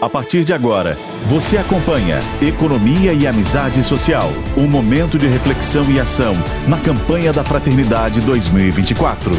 A partir de agora, você acompanha Economia e Amizade Social, um momento de reflexão e ação na campanha da Fraternidade 2024.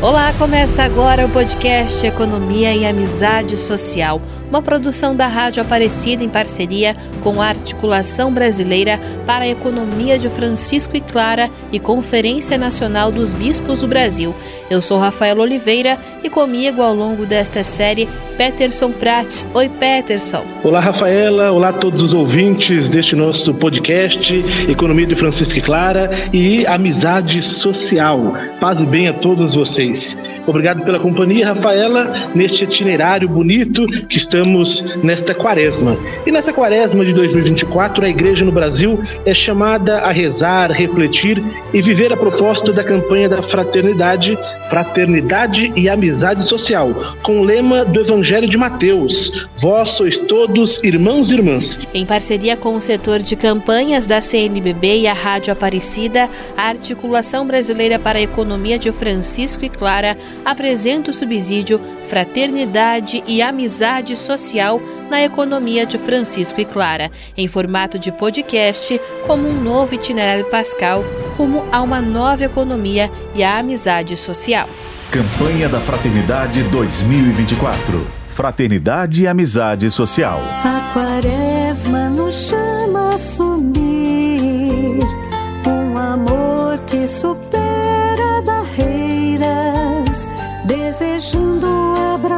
Olá, começa agora o podcast Economia e Amizade Social uma produção da Rádio Aparecida em parceria com a Articulação Brasileira para a Economia de Francisco e Clara e Conferência Nacional dos Bispos do Brasil. Eu sou Rafael Oliveira e comigo ao longo desta série Peterson Prates. Oi, Peterson. Olá, Rafaela. Olá a todos os ouvintes deste nosso podcast Economia de Francisco e Clara e Amizade Social. Paz e bem a todos vocês. Obrigado pela companhia, Rafaela, neste itinerário bonito que estamos nesta quaresma. E nessa quaresma de 2024, a igreja no Brasil é chamada a rezar, refletir e viver a proposta da campanha da fraternidade, fraternidade e amizade social, com o lema do Evangelho de Mateus: Vós sois todos irmãos e irmãs. Em parceria com o setor de campanhas da CNBB e a Rádio Aparecida, a Articulação Brasileira para a Economia de Francisco e Clara apresenta o subsídio Fraternidade e Amizade Social na Economia de Francisco e Clara, em formato de podcast, como um novo itinerário pascal rumo a uma nova economia e a amizade social. Campanha da Fraternidade 2024. Fraternidade e Amizade Social. A quaresma nos chama a assumir um amor que supera barreiras, desejando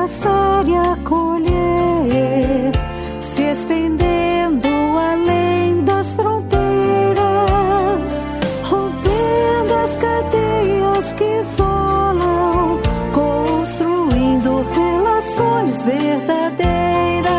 abraçar e acolher, se estendendo além das fronteiras, rompendo as cadeias que isolam, construindo relações verdadeiras.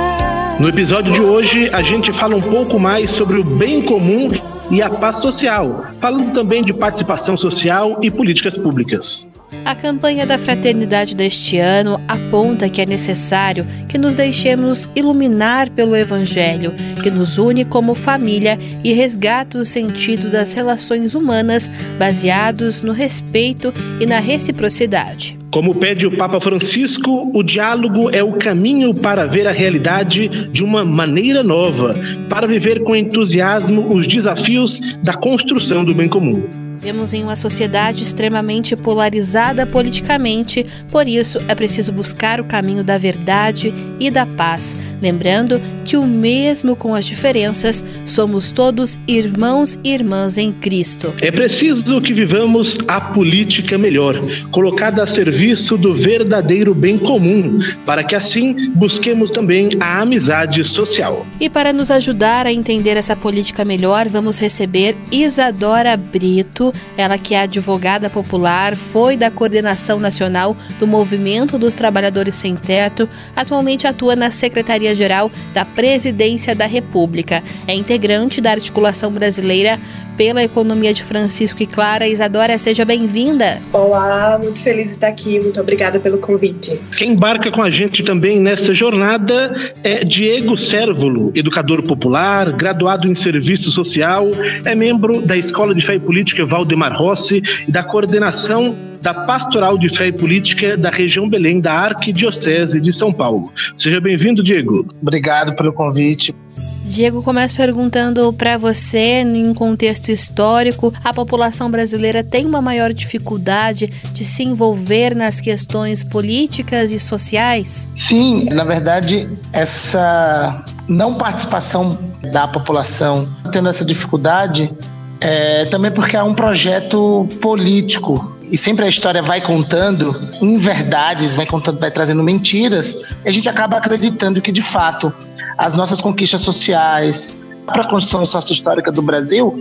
No episódio de hoje, a gente fala um pouco mais sobre o bem comum e a paz social, falando também de participação social e políticas públicas. A campanha da fraternidade deste ano aponta que é necessário que nos deixemos iluminar pelo Evangelho, que nos une como família e resgata o sentido das relações humanas baseados no respeito e na reciprocidade. Como pede o Papa Francisco, o diálogo é o caminho para ver a realidade de uma maneira nova, para viver com entusiasmo os desafios da construção do bem comum. Vivemos em uma sociedade extremamente polarizada politicamente, por isso é preciso buscar o caminho da verdade e da paz, lembrando que, o mesmo com as diferenças, somos todos irmãos e irmãs em Cristo. É preciso que vivamos a política melhor, colocada a serviço do verdadeiro bem comum, para que assim busquemos também a amizade social. E para nos ajudar a entender essa política melhor, vamos receber Isadora Brito, ela que é advogada popular, foi da coordenação nacional do Movimento dos Trabalhadores Sem Teto, atualmente atua na Secretaria-Geral da Presidência da República. É integrante da articulação brasileira pela economia de Francisco e Clara. Isadora, seja bem-vinda. Olá, muito feliz de estar aqui. Muito obrigada pelo convite. Quem embarca com a gente também nessa jornada é Diego Cérvulo, educador popular, graduado em serviço social, é membro da Escola de Fé e Política Valdemar Rossi e da coordenação da Pastoral de Fé e Política da região Belém da Arquidiocese de São Paulo. Seja bem-vindo, Diego. Obrigado pelo convite. Diego, começo perguntando para você, em um contexto histórico, a população brasileira tem uma maior dificuldade de se envolver nas questões políticas e sociais? Sim, na verdade, essa não participação da população tendo essa dificuldade é também porque há um projeto político e sempre a história vai contando inverdades, vai contando, vai trazendo mentiras, e a gente acaba acreditando que de fato as nossas conquistas sociais, para a construção sócio-histórica do Brasil,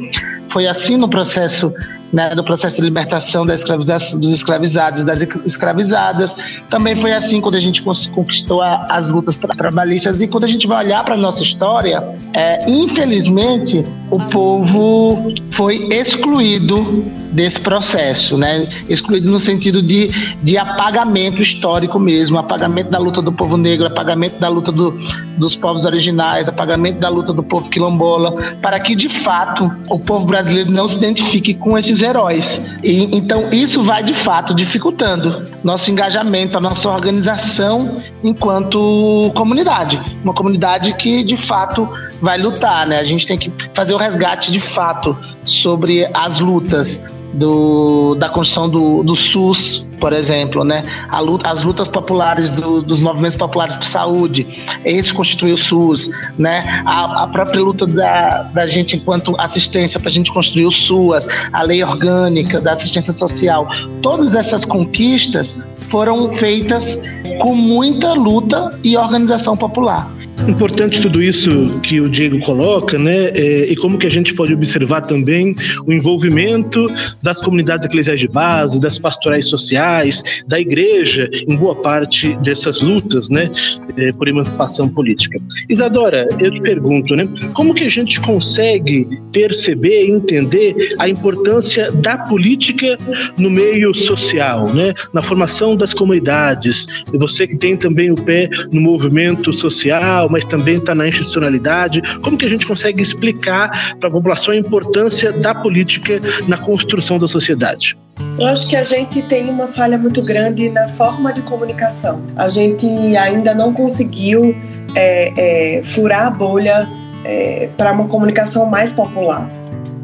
foi assim no processo né, do processo de libertação da dos escravizados das escravizadas. Também foi assim quando a gente conquistou a, as lutas tra trabalhistas. E quando a gente vai olhar para a nossa história, é, infelizmente, o povo foi excluído desse processo, né? Excluído no sentido de, de apagamento histórico mesmo, apagamento da luta do povo negro, apagamento da luta do, dos povos originais, apagamento da luta do povo quilombola, para que de fato o povo brasileiro não se identifique com esses heróis. E então isso vai de fato dificultando nosso engajamento, a nossa organização enquanto comunidade, uma comunidade que de fato vai lutar, né? A gente tem que fazer o resgate de fato sobre as lutas do, da construção do, do SUS, por exemplo, né? Luta, as lutas populares do, dos movimentos populares por saúde, esse constitui o SUS, né? A, a própria luta da, da gente enquanto assistência para a gente construir o SUAS, a lei orgânica da assistência social, todas essas conquistas foram feitas com muita luta e organização popular. Importante tudo isso que o Diego coloca, né? É, e como que a gente pode observar também o envolvimento das comunidades eclesiais de base, das pastorais sociais, da igreja, em boa parte dessas lutas, né? É, por emancipação política. Isadora, eu te pergunto, né? Como que a gente consegue perceber e entender a importância da política no meio social, né? Na formação das comunidades. E você que tem também o pé no movimento social, mas também está na institucionalidade. Como que a gente consegue explicar para a população a importância da política na construção da sociedade? Eu acho que a gente tem uma falha muito grande na forma de comunicação. A gente ainda não conseguiu é, é, furar a bolha é, para uma comunicação mais popular,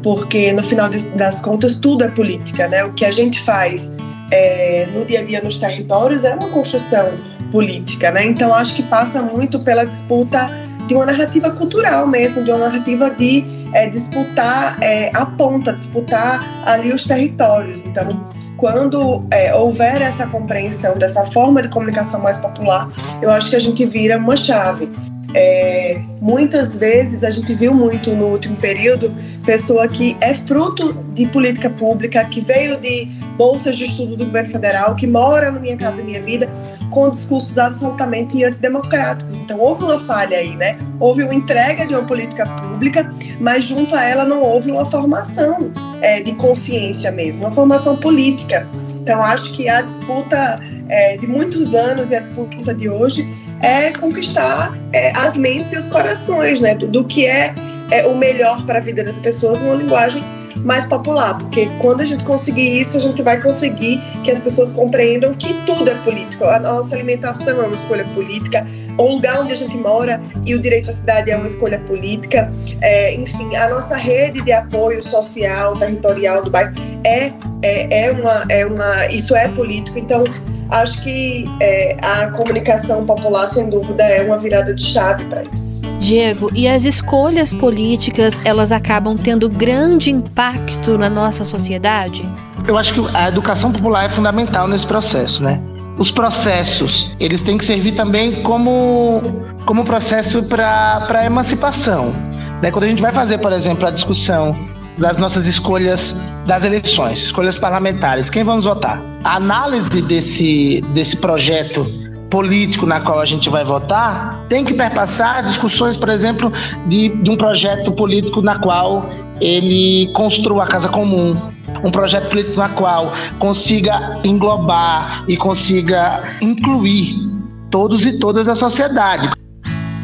porque no final das contas tudo é política, né? O que a gente faz é, no dia a dia nos territórios é uma construção política, né? Então acho que passa muito pela disputa de uma narrativa cultural mesmo, de uma narrativa de é, disputar é, a ponta, disputar ali os territórios. Então, quando é, houver essa compreensão dessa forma de comunicação mais popular, eu acho que a gente vira uma chave. É, muitas vezes a gente viu muito no último período pessoa que é fruto de política pública, que veio de bolsas de estudo do governo federal, que mora no Minha Casa Minha Vida, com discursos absolutamente antidemocráticos. Então houve uma falha aí, né? Houve uma entrega de uma política pública, mas junto a ela não houve uma formação é, de consciência mesmo, uma formação política. Então acho que a disputa é, de muitos anos e a disputa de hoje é conquistar é, as mentes e os corações, né? Do, do que é, é o melhor para a vida das pessoas numa linguagem mais popular, porque quando a gente conseguir isso, a gente vai conseguir que as pessoas compreendam que tudo é político. A nossa alimentação é uma escolha política, o lugar onde a gente mora e o direito à cidade é uma escolha política. É, enfim, a nossa rede de apoio social, territorial do bairro é, é, é, uma, é uma. Isso é político. Então, acho que é, a comunicação popular, sem dúvida, é uma virada de chave para isso. Diego, e as escolhas políticas, elas acabam tendo grande impacto na nossa sociedade? Eu acho que a educação popular é fundamental nesse processo, né? Os processos, eles têm que servir também como, como processo para a emancipação. Né? Quando a gente vai fazer, por exemplo, a discussão das nossas escolhas das eleições, escolhas parlamentares. Quem vamos votar? A análise desse, desse projeto político na qual a gente vai votar tem que perpassar discussões, por exemplo, de, de um projeto político na qual ele construa a casa comum, um projeto político na qual consiga englobar e consiga incluir todos e todas a sociedade.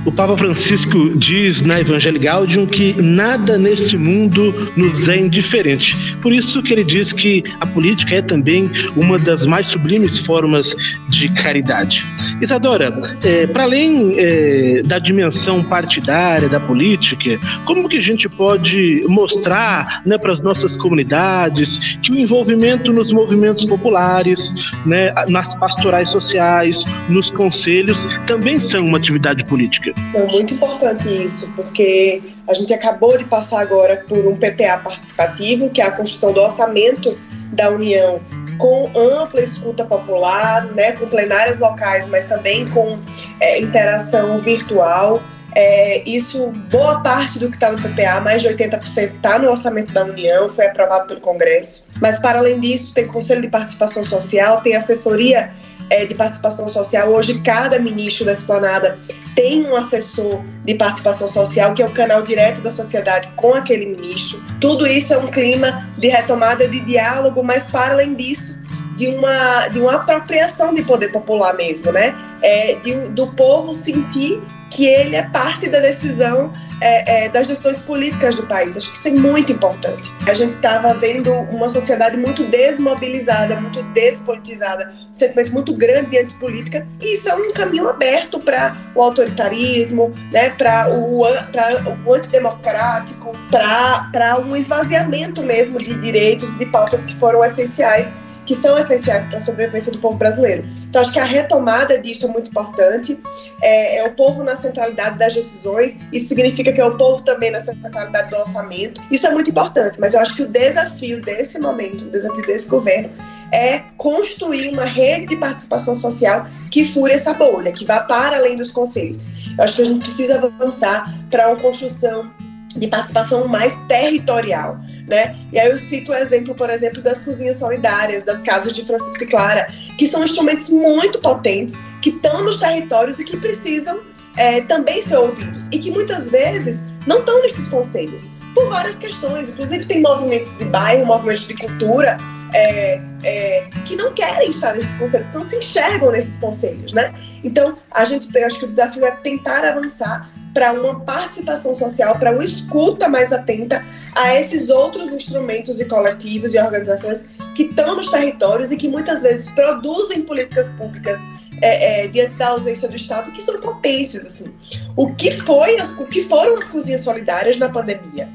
O Papa Francisco diz na Evangelho Gaudium que nada neste mundo nos é indiferente. Por isso que ele diz que a política é também uma das mais sublimes formas de caridade. Isadora, é, para além é, da dimensão partidária da política, como que a gente pode mostrar né, para as nossas comunidades que o envolvimento nos movimentos populares, né, nas pastorais sociais, nos conselhos, também são uma atividade política? É muito importante isso, porque a gente acabou de passar agora por um PPA participativo, que é a construção do orçamento da União com ampla escuta popular, né, com plenárias locais, mas também com é, interação virtual. É, isso, boa parte do que está no PPA, mais de 80%, está no orçamento da União, foi aprovado pelo Congresso. Mas, para além disso, tem Conselho de Participação Social, tem assessoria é, de participação social. Hoje, cada ministro da esplanada tem um assessor de participação social, que é o canal direto da sociedade com aquele ministro. Tudo isso é um clima de retomada de diálogo, mas para além disso, de uma, de uma apropriação de poder popular mesmo, né? É, de, do povo sentir que ele é parte da decisão é, é, das decisões políticas do país. Acho que isso é muito importante. A gente estava vendo uma sociedade muito desmobilizada, muito despolitizada, um sentimento muito grande de antipolítica, e isso é um caminho aberto para o autoritarismo, né, para o, o antidemocrático, para um esvaziamento mesmo de direitos e de pautas que foram essenciais que são essenciais para a sobrevivência do povo brasileiro. Então, acho que a retomada disso é muito importante. É, é, o povo na centralidade das decisões, isso significa que é o povo também na centralidade do orçamento. Isso é muito importante, mas eu acho que o desafio desse momento, o desafio desse governo, é construir uma rede de participação social que fure essa bolha, que vá para além dos conselhos. Eu acho que a gente precisa avançar para uma construção de participação mais territorial. Né? E aí eu cito o exemplo, por exemplo, das cozinhas solidárias, das casas de Francisco e Clara, que são instrumentos muito potentes, que estão nos territórios e que precisam é, também ser ouvidos. E que muitas vezes não estão nesses conselhos, por várias questões. Inclusive, tem movimentos de bairro, movimentos de cultura, é, é, que não querem estar nesses conselhos, que não se enxergam nesses conselhos, né? Então, a gente, acho que o desafio é tentar avançar para uma participação social, para uma escuta mais atenta a esses outros instrumentos e coletivos e organizações que estão nos territórios e que muitas vezes produzem políticas públicas é, é, diante da ausência do Estado, que são potências. Assim. O, que foi as, o que foram as cozinhas solidárias na pandemia?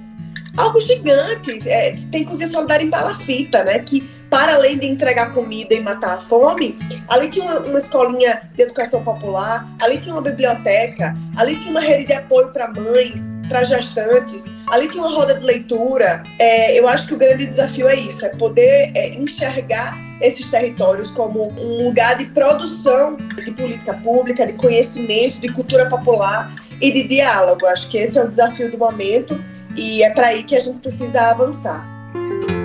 Algo gigante. É, tem cozinha solidária em palafita, né? Que para além de entregar comida e matar a fome, ali tinha uma, uma escolinha de educação popular, ali tinha uma biblioteca, ali tinha uma rede de apoio para mães, para gestantes, ali tinha uma roda de leitura. É, eu acho que o grande desafio é isso, é poder é, enxergar esses territórios como um lugar de produção de política pública, de conhecimento, de cultura popular e de diálogo. Acho que esse é o desafio do momento e é para aí que a gente precisa avançar.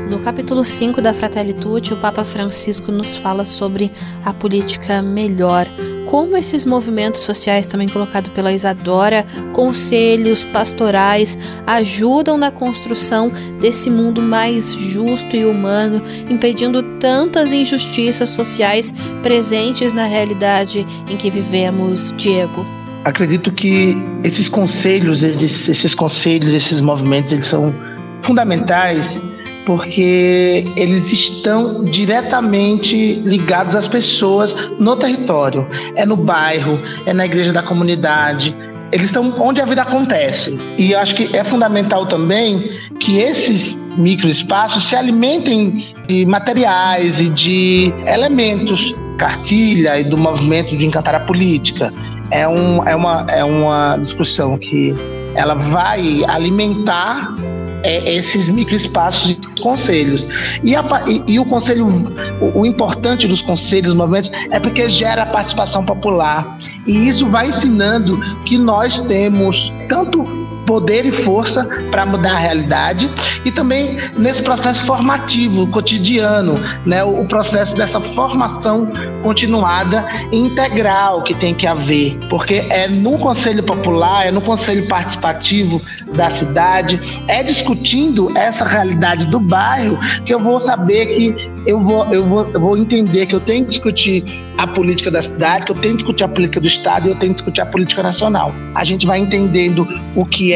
No capítulo 5 da Fratelli Tutti, o Papa Francisco nos fala sobre a política melhor, como esses movimentos sociais, também colocado pela Isadora, conselhos pastorais, ajudam na construção desse mundo mais justo e humano, impedindo tantas injustiças sociais presentes na realidade em que vivemos, Diego. Acredito que esses conselhos, esses conselhos, esses movimentos, eles são fundamentais porque eles estão diretamente ligados às pessoas no território. É no bairro, é na igreja da comunidade. Eles estão onde a vida acontece. E acho que é fundamental também que esses microespaços se alimentem de materiais e de elementos, cartilha e do movimento de encantar a política. É, um, é, uma, é uma discussão que ela vai alimentar é, esses microespaços e conselhos. E, a, e, e, o conselho, o, o, importante dos conselhos, movimentos, é porque gera participação popular. E isso vai ensinando que nós temos tanto poder e força para mudar a realidade e também nesse processo formativo cotidiano, né, o processo dessa formação continuada e integral que tem que haver, porque é no conselho popular, é no conselho participativo da cidade, é discutindo essa realidade do bairro que eu vou saber que eu vou, eu vou, eu vou entender que eu tenho que discutir a política da cidade, que eu tenho que discutir a política do estado e eu tenho que discutir a política nacional. A gente vai entendendo o que é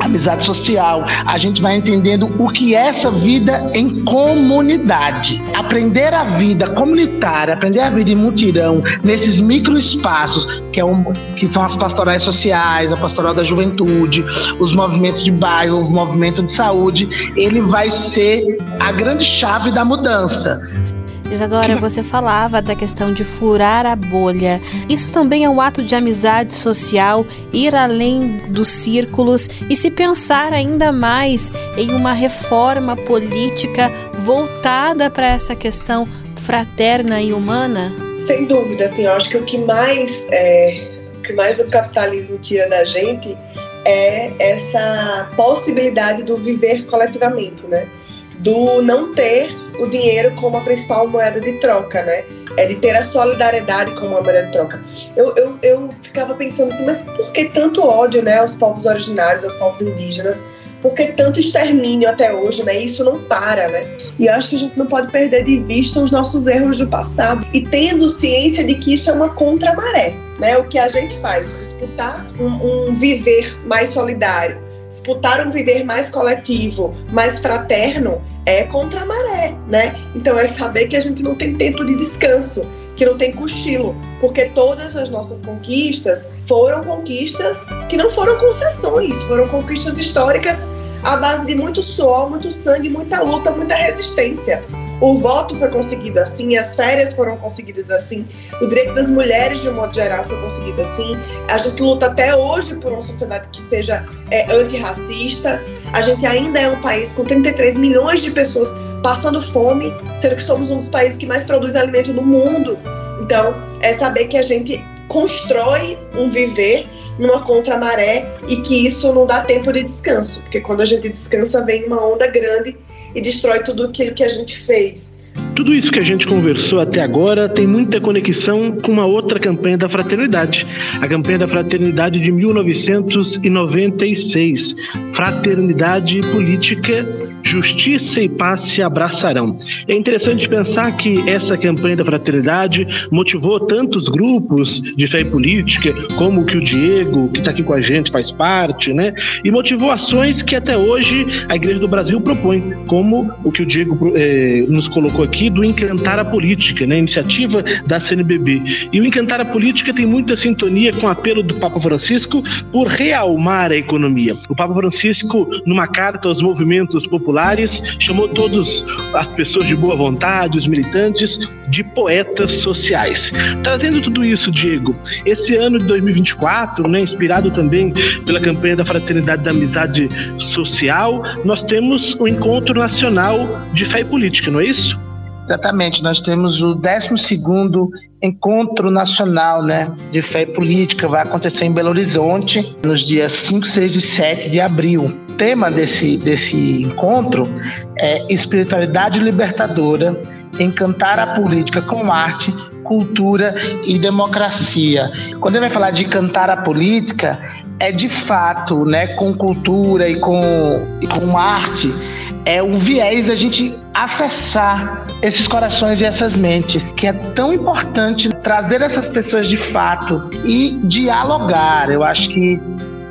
amizade social, a gente vai entendendo o que é essa vida em comunidade. Aprender a vida comunitária, aprender a vida em mutirão, nesses microespaços, que, é um, que são as pastorais sociais, a pastoral da juventude, os movimentos de bairro, o movimento de saúde, ele vai ser a grande chave da mudança. Isadora, você falava da questão de furar a bolha. Isso também é um ato de amizade social, ir além dos círculos e se pensar ainda mais em uma reforma política voltada para essa questão fraterna e humana? Sem dúvida, assim, eu acho que o que mais é, o que mais o capitalismo tira da gente é essa possibilidade do viver coletivamente, né? Do não ter o dinheiro como a principal moeda de troca, né? é de ter a solidariedade como uma moeda de troca. Eu, eu, eu ficava pensando assim, mas por que tanto ódio né, aos povos originários, aos povos indígenas? Por que tanto extermínio até hoje, né? Isso não para, né? E acho que a gente não pode perder de vista os nossos erros do passado e tendo ciência de que isso é uma contramaré, né? O que a gente faz, disputar um, um viver mais solidário, disputar um viver mais coletivo, mais fraterno, é contra a maré, né? Então é saber que a gente não tem tempo de descanso, que não tem cochilo, porque todas as nossas conquistas foram conquistas que não foram concessões, foram conquistas históricas à base de muito suor, muito sangue, muita luta, muita resistência. O voto foi conseguido assim, as férias foram conseguidas assim, o direito das mulheres, de um modo geral, foi conseguido assim. A gente luta até hoje por uma sociedade que seja é, antirracista. A gente ainda é um país com 33 milhões de pessoas passando fome, sendo que somos um dos países que mais produz alimento no mundo. Então, é saber que a gente constrói um viver numa contramaré e que isso não dá tempo de descanso, porque quando a gente descansa vem uma onda grande e destrói tudo aquilo que a gente fez. Tudo isso que a gente conversou até agora tem muita conexão com uma outra campanha da fraternidade, a campanha da fraternidade de 1996, Fraternidade Política, Justiça e Paz se abraçarão. É interessante pensar que essa campanha da fraternidade motivou tantos grupos de fé e política, como o que o Diego, que está aqui com a gente, faz parte, né? E motivou ações que até hoje a Igreja do Brasil propõe, como o que o Diego eh, nos colocou aqui do Encantar a Política, né, iniciativa da CNBB. E o Encantar a Política tem muita sintonia com o apelo do Papa Francisco por realmar a economia. O Papa Francisco, numa carta aos movimentos populares, chamou todas as pessoas de boa vontade, os militantes, de poetas sociais. Trazendo tudo isso, Diego, esse ano de 2024, né, inspirado também pela campanha da Fraternidade da Amizade Social, nós temos o Encontro Nacional de Fé e Política, não é isso? Exatamente, nós temos o 12 Encontro Nacional né, de Fé e Política, vai acontecer em Belo Horizonte nos dias 5, 6 e 7 de abril. O tema desse, desse encontro é Espiritualidade Libertadora, Encantar a Política com Arte, Cultura e Democracia. Quando ele vai falar de cantar a política, é de fato né, com cultura e com, e com arte é o viés da gente acessar esses corações e essas mentes, que é tão importante trazer essas pessoas de fato e dialogar. Eu acho que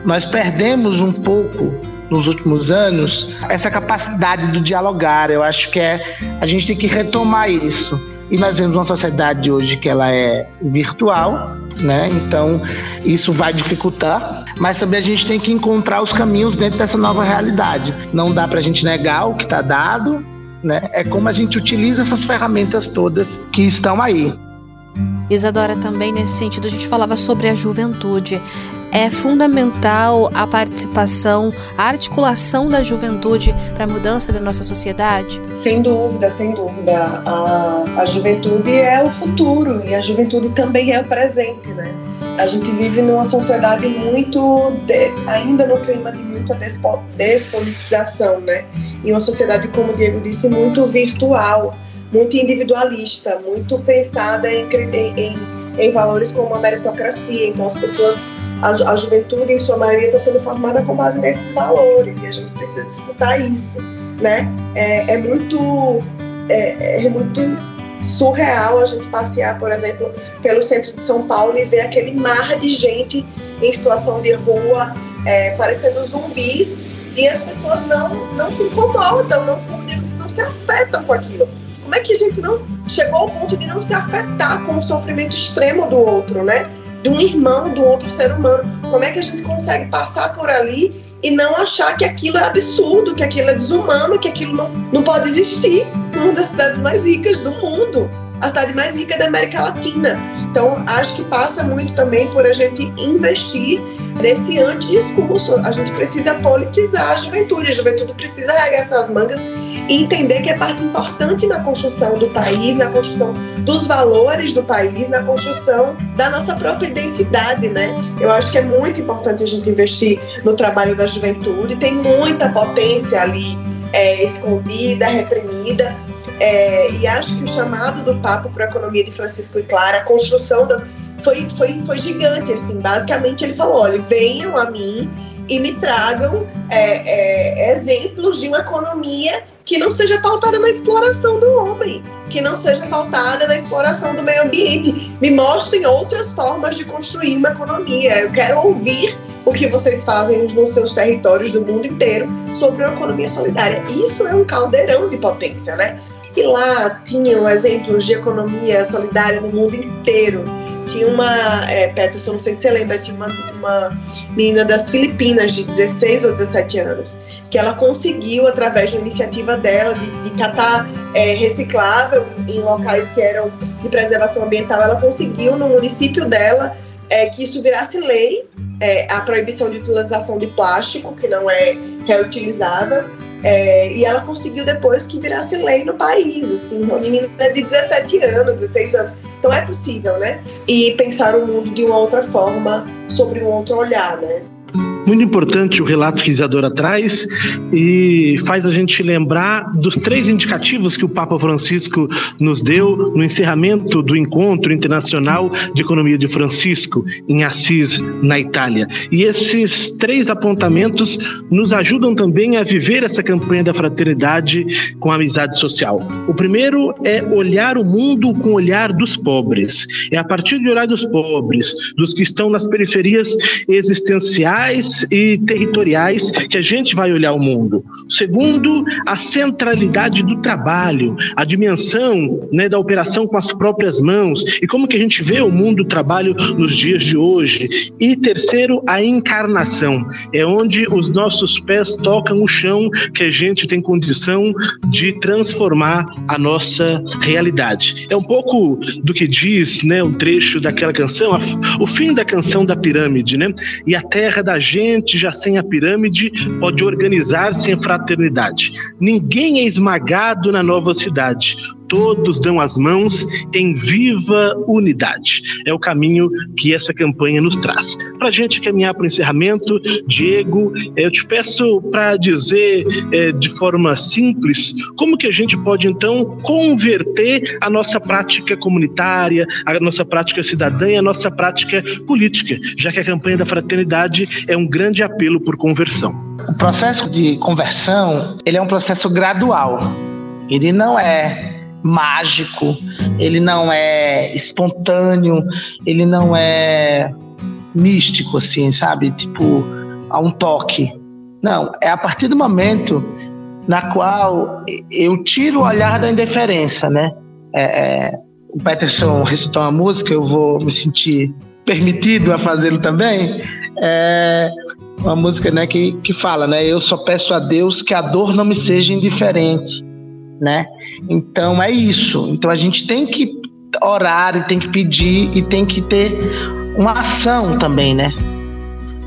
nós perdemos um pouco nos últimos anos essa capacidade do dialogar. Eu acho que é a gente tem que retomar isso. E nós vemos uma sociedade hoje que ela é virtual, né? Então isso vai dificultar, mas também a gente tem que encontrar os caminhos dentro dessa nova realidade. Não dá para a gente negar o que está dado, né? É como a gente utiliza essas ferramentas todas que estão aí. Isadora, também nesse sentido, a gente falava sobre a juventude. É fundamental a participação, a articulação da juventude para a mudança da nossa sociedade? Sem dúvida, sem dúvida. A, a juventude é o futuro e a juventude também é o presente, né? A gente vive numa sociedade muito, de, ainda no clima de muita despo, despolitização, né? E uma sociedade, como o Diego disse, muito virtual muito individualista, muito pensada em, em, em valores como a meritocracia. Então, as pessoas, a, a juventude, em sua maioria, está sendo formada com base nesses valores e a gente precisa disputar isso, né? É, é muito, é, é muito surreal a gente passear, por exemplo, pelo centro de São Paulo e ver aquele mar de gente em situação de rua, é, parecendo zumbis, e as pessoas não, não se incomodam, não, não se afetam com aquilo. Como é que a gente não chegou ao ponto de não se afetar com o sofrimento extremo do outro, né? De um irmão, do outro ser humano. Como é que a gente consegue passar por ali e não achar que aquilo é absurdo, que aquilo é desumano, que aquilo não, não pode existir numa das cidades mais ricas do mundo? a cidade mais rica da América Latina. Então, acho que passa muito também por a gente investir nesse antidiscurso. A gente precisa politizar a juventude, a juventude precisa arregaçar as mangas e entender que é parte importante na construção do país, na construção dos valores do país, na construção da nossa própria identidade, né? Eu acho que é muito importante a gente investir no trabalho da juventude, tem muita potência ali é, escondida, reprimida, É, e acho que o chamado do Papa para a economia de Francisco e Clara, a construção da, foi, foi, foi gigante, assim. Basicamente, ele falou: olha, venham a mim e me tragam é, é, exemplos de uma economia que não seja pautada na exploração do homem, que não seja pautada na exploração do meio ambiente. Me mostrem outras formas de construir uma economia. Eu quero ouvir o que vocês fazem nos seus territórios do mundo inteiro sobre uma economia solidária. Isso é um caldeirão de potência, né? E lá tinham exemplos de economia solidária no mundo inteiro. Tinha uma, é, Peterson, não sei se você lembra, tinha uma, uma menina das Filipinas de 16 ou 17 anos, que ela conseguiu, através da iniciativa dela de, de catar é, reciclável em locais que eram de preservação ambiental, ela conseguiu no município dela é, que isso virasse lei, é, a proibição de utilização de plástico, que não é reutilizável, é, e ela conseguiu depois que virasse lei no país, assim, uma menina de 17 anos, 16 anos. Então é possível, né? E pensar o mundo de uma outra forma, sobre um outro olhar, né? Muito importante o relato que Isadora traz e faz a gente lembrar dos três indicativos que o Papa Francisco nos deu no encerramento do Encontro Internacional de Economia de Francisco, em Assis, na Itália. E esses três apontamentos nos ajudam também a viver essa campanha da fraternidade com a amizade social. O primeiro é olhar o mundo com o olhar dos pobres. É a partir de olhar dos pobres, dos que estão nas periferias existenciais e territoriais que a gente vai olhar o mundo. Segundo, a centralidade do trabalho, a dimensão né, da operação com as próprias mãos e como que a gente vê o mundo do trabalho nos dias de hoje. E terceiro, a encarnação, é onde os nossos pés tocam o chão que a gente tem condição de transformar a nossa realidade. É um pouco do que diz, né, um trecho daquela canção, o fim da canção da pirâmide, né? E a terra da gente gente, já sem a pirâmide, pode organizar-se em fraternidade. Ninguém é esmagado na nova cidade todos dão as mãos em viva unidade. É o caminho que essa campanha nos traz. Para a gente caminhar para o encerramento, Diego, eu te peço para dizer é, de forma simples como que a gente pode então converter a nossa prática comunitária, a nossa prática cidadã e a nossa prática política, já que a campanha da fraternidade é um grande apelo por conversão. O processo de conversão ele é um processo gradual. Ele não é mágico, ele não é espontâneo, ele não é místico, assim, sabe? Tipo, a um toque. Não, é a partir do momento na qual eu tiro o olhar da indiferença, né? É, é, o Peterson recitou uma música, eu vou me sentir permitido a fazê-lo também. É uma música né, que, que fala, né? Eu só peço a Deus que a dor não me seja indiferente, né? Então é isso. Então a gente tem que orar e tem que pedir e tem que ter uma ação também, né?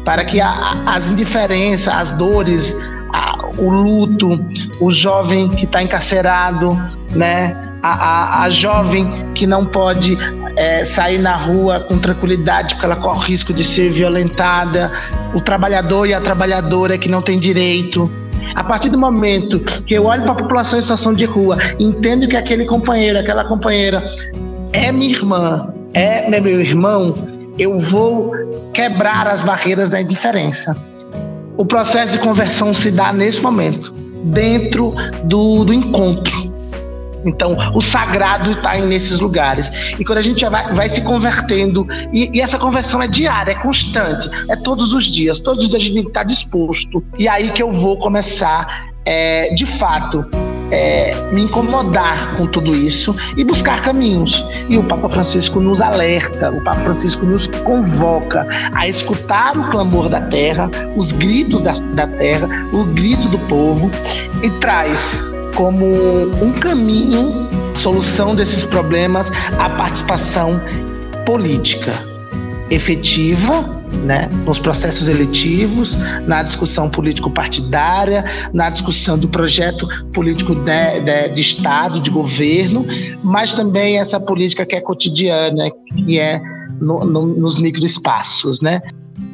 Para que a, as indiferenças, as dores, a, o luto, o jovem que está encarcerado, né? A, a, a, jovem que não pode é, sair na rua com tranquilidade porque ela corre risco de ser violentada, o trabalhador e a trabalhadora que não tem direito, a partir do momento que eu olho para a população em situação de rua, entendo que aquele companheiro, aquela companheira é minha irmã, é meu irmão, eu vou quebrar as barreiras da indiferença. O processo de conversão se dá nesse momento, dentro do, do encontro. Então, o sagrado está nesses lugares. E quando a gente já vai, vai se convertendo, e, e, essa conversão é diária, é constante, é todos os dias, todos os dias a gente tem que estar disposto. E aí que eu vou começar, é, de fato, é, me incomodar com tudo isso e buscar caminhos. E o Papa Francisco nos alerta, o Papa Francisco nos convoca a escutar o clamor da terra, os gritos da, da terra, o grito do povo e traz como um caminho, solução desses problemas, a participação política efetiva né, nos processos eletivos, na discussão político-partidária, na discussão do projeto político de, de, de, Estado, de governo, mas também essa política que é cotidiana, que é no, no, nos microespaços. Né?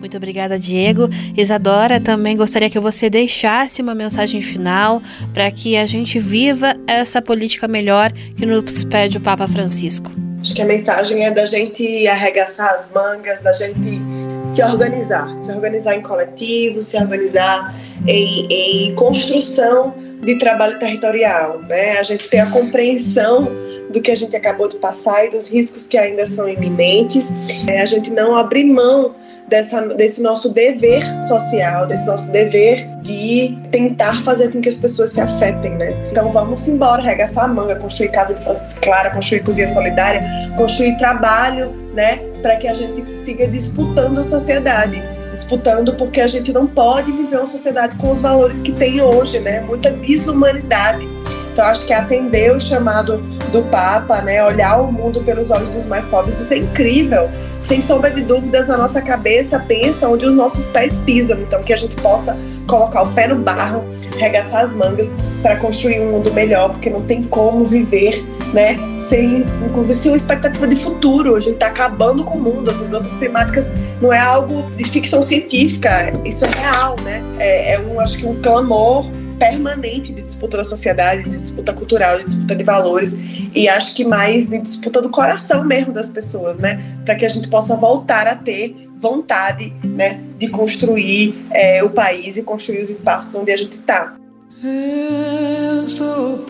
Muito obrigada, Diego. Isadora, também gostaria que você deixasse uma mensagem final para que a gente viva essa política melhor que nos pede o Papa Francisco. Acho que a mensagem é da gente arregaçar as mangas, da gente se organizar, se organizar em coletivo, se organizar em, em construção de trabalho territorial, né? A gente ter a compreensão do que a gente acabou de passar e dos riscos que ainda são iminentes, é, a gente não abrir mão dessa, desse nosso dever social, desse nosso dever de tentar fazer com que as pessoas se afetem, né? Então vamos embora, arregaçar a manga, construir casa de Francisco Clara, construir cozinha solidária, construir trabalho, né? Para que a gente siga disputando a sociedade disputando porque a gente não pode viver uma sociedade com os valores que tem hoje, né? Muita desumanidade. Então acho que atender o chamado do Papa, né, olhar o mundo pelos olhos dos mais pobres, isso é incrível. Sem sombra de dúvidas, a nossa cabeça pensa onde os nossos pés pisam, então que a gente possa colocar o pé no barro, regaçar as mangas para construir um mundo melhor, porque não tem como viver, né, sem, inclusive sem uma expectativa de futuro. A gente está acabando com o mundo, as mudanças climáticas não é algo de ficção científica, isso é real, né? É, é um, acho que um clamor permanente de disputa da sociedade, de disputa cultural, de disputa de valores e acho que mais de disputa do coração mesmo das pessoas, né? Para que a gente possa voltar a ter vontade, né, de construir é, o país e construir os espaços onde a gente está. Eu sou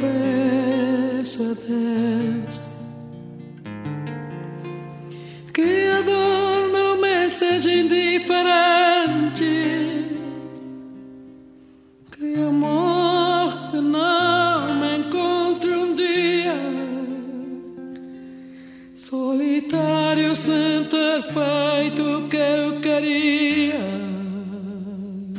que a dor não me seja indiferente. Sem ter feito o que eu queria.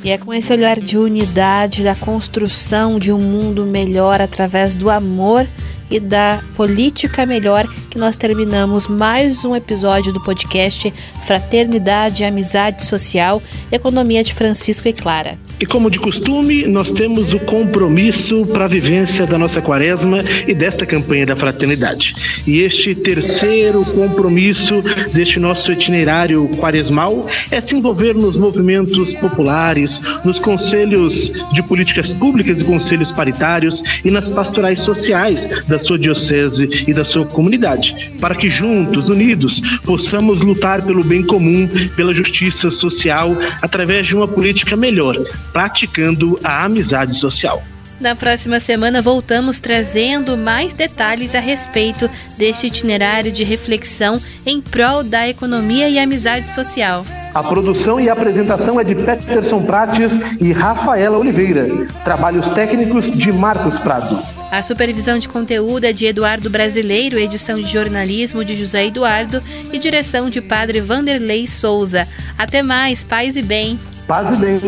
E é com esse olhar de unidade, da construção de um mundo melhor através do amor e da política melhor que nós terminamos mais um episódio do podcast Fraternidade, Amizade Social, Economia de Francisco e Clara. E como de costume, nós temos o compromisso para a vivência da nossa quaresma e desta campanha da fraternidade. E este terceiro compromisso deste nosso itinerário quaresmal é se envolver nos movimentos populares, nos conselhos de políticas públicas e conselhos paritários e nas pastorais sociais da sua diocese e da sua comunidade, para que juntos, unidos, possamos lutar pelo bem comum, pela justiça social, através de uma política melhor praticando a amizade social. Na próxima semana voltamos trazendo mais detalhes a respeito deste itinerário de reflexão em prol da economia e amizade social. A produção e apresentação é de Peterson Prates e Rafaela Oliveira. Trabalhos técnicos de Marcos Prado. A supervisão de conteúdo é de Eduardo Brasileiro, edição de jornalismo de José Eduardo e direção de Padre Vanderlei Souza. Até mais, paz e bem. Paz e bem.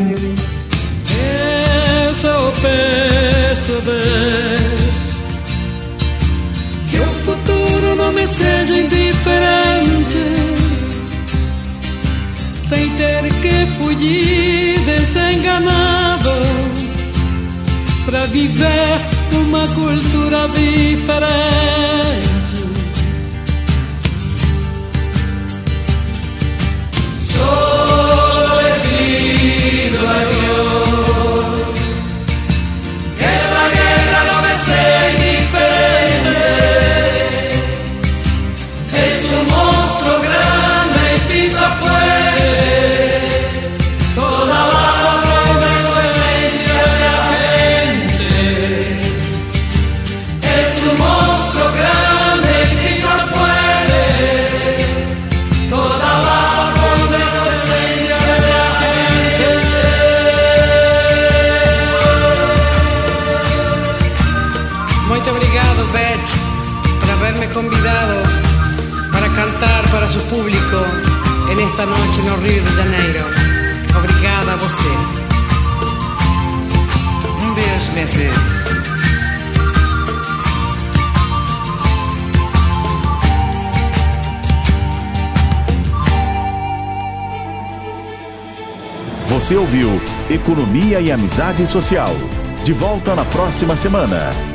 Eu só que o futuro não me seja indiferente, sem ter que fugir desenganado para viver uma cultura diferente. esta Economia e Amizade Social. De volta na próxima semana.